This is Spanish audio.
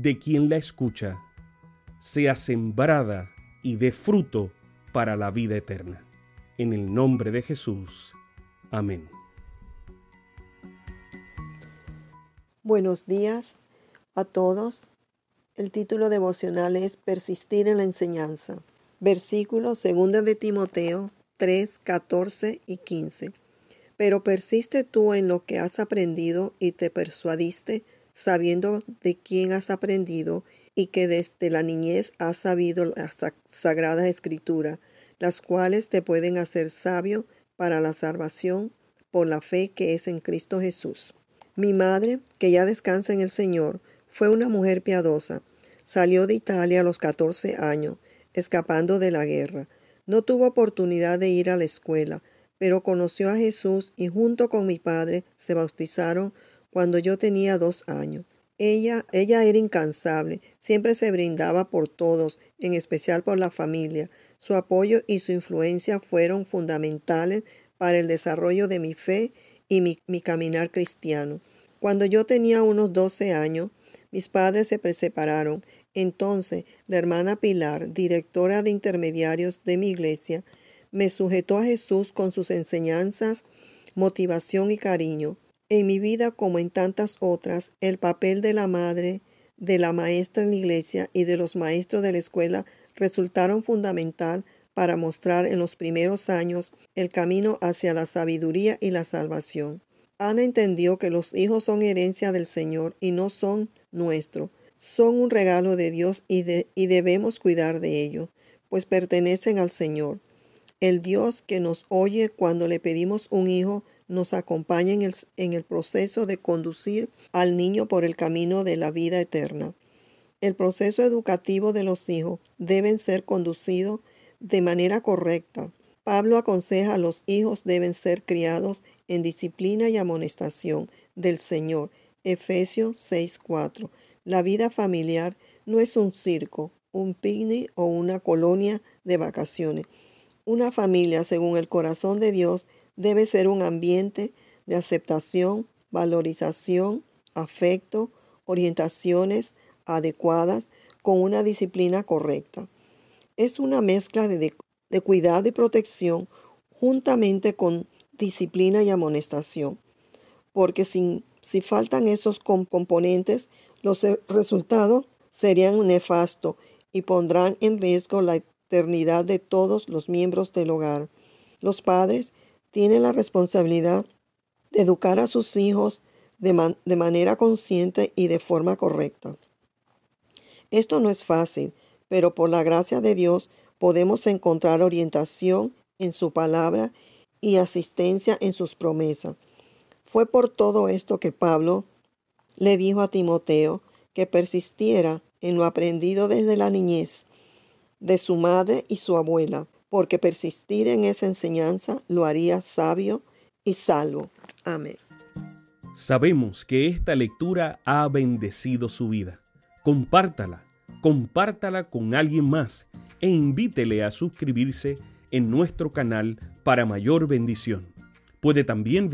de quien la escucha, sea sembrada y dé fruto para la vida eterna. En el nombre de Jesús. Amén. Buenos días a todos. El título devocional es Persistir en la enseñanza. Versículo 2 de Timoteo 3, 14 y 15. Pero persiste tú en lo que has aprendido y te persuadiste, sabiendo de quién has aprendido y que desde la niñez has sabido la sagrada escritura las cuales te pueden hacer sabio para la salvación por la fe que es en Cristo Jesús. Mi madre, que ya descansa en el Señor, fue una mujer piadosa. Salió de Italia a los 14 años, escapando de la guerra. No tuvo oportunidad de ir a la escuela, pero conoció a Jesús y junto con mi padre se bautizaron cuando yo tenía dos años. Ella, ella era incansable, siempre se brindaba por todos, en especial por la familia. Su apoyo y su influencia fueron fundamentales para el desarrollo de mi fe y mi, mi caminar cristiano. Cuando yo tenía unos 12 años, mis padres se separaron. Entonces, la hermana Pilar, directora de intermediarios de mi iglesia, me sujetó a Jesús con sus enseñanzas, motivación y cariño. En mi vida, como en tantas otras, el papel de la madre, de la maestra en la iglesia y de los maestros de la escuela resultaron fundamental para mostrar en los primeros años el camino hacia la sabiduría y la salvación. Ana entendió que los hijos son herencia del Señor y no son nuestro. Son un regalo de Dios y, y debemos cuidar de ellos, pues pertenecen al Señor. El Dios que nos oye cuando le pedimos un hijo nos acompaña en el, en el proceso de conducir al niño por el camino de la vida eterna. El proceso educativo de los hijos deben ser conducido de manera correcta. Pablo aconseja a los hijos deben ser criados en disciplina y amonestación del Señor. Efesios 6:4. La vida familiar no es un circo, un picnic o una colonia de vacaciones. Una familia, según el corazón de Dios, debe ser un ambiente de aceptación, valorización, afecto, orientaciones adecuadas con una disciplina correcta. Es una mezcla de, cuidado y protección juntamente con disciplina y amonestación, porque si faltan esos componentes, los resultados serían nefastos y pondrán en riesgo la de todos los miembros del hogar. Los padres tiene la responsabilidad de educar a sus hijos de manera consciente y de forma correcta. Esto no es fácil, pero por la gracia de Dios podemos encontrar orientación en su palabra y asistencia en sus promesas. Fue por todo esto que Pablo le dijo a Timoteo que persistiera en lo aprendido desde la niñez de su madre y su abuela, porque persistir en esa enseñanza lo haría sabio y salvo. Amén. Sabemos que esta lectura ha bendecido su vida. Compártala, compártala con alguien más e invítele a suscribirse en nuestro canal para mayor bendición. Puede también